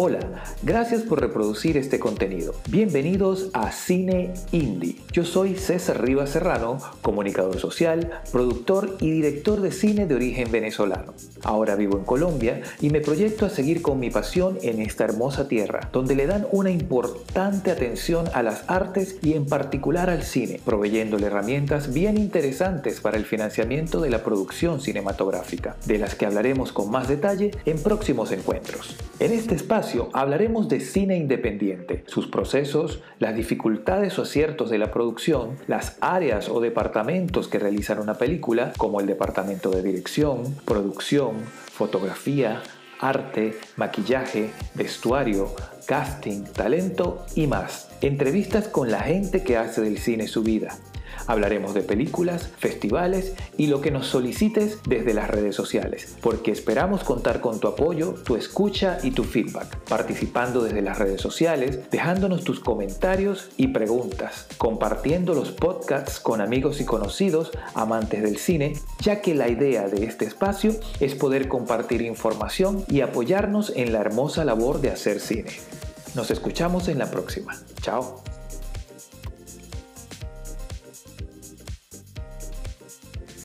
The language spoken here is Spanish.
Hola, gracias por reproducir este contenido. Bienvenidos a Cine Indie. Yo soy César Rivas Serrano, comunicador social, productor y director de cine de origen venezolano. Ahora vivo en Colombia y me proyecto a seguir con mi pasión en esta hermosa tierra, donde le dan una importante atención a las artes y en particular al cine, proveyéndole herramientas bien interesantes para el financiamiento de la producción cinematográfica, de las que hablaremos con más detalle en próximos encuentros. En este espacio hablaremos de cine independiente, sus procesos, las dificultades o aciertos de la producción, las áreas o departamentos que realizan una película, como el departamento de dirección, producción, fotografía, arte, maquillaje, vestuario, casting, talento y más. Entrevistas con la gente que hace del cine su vida. Hablaremos de películas, festivales y lo que nos solicites desde las redes sociales, porque esperamos contar con tu apoyo, tu escucha y tu feedback, participando desde las redes sociales, dejándonos tus comentarios y preguntas, compartiendo los podcasts con amigos y conocidos amantes del cine, ya que la idea de este espacio es poder compartir información y apoyarnos en la hermosa labor de hacer cine. Nos escuchamos en la próxima. Chao.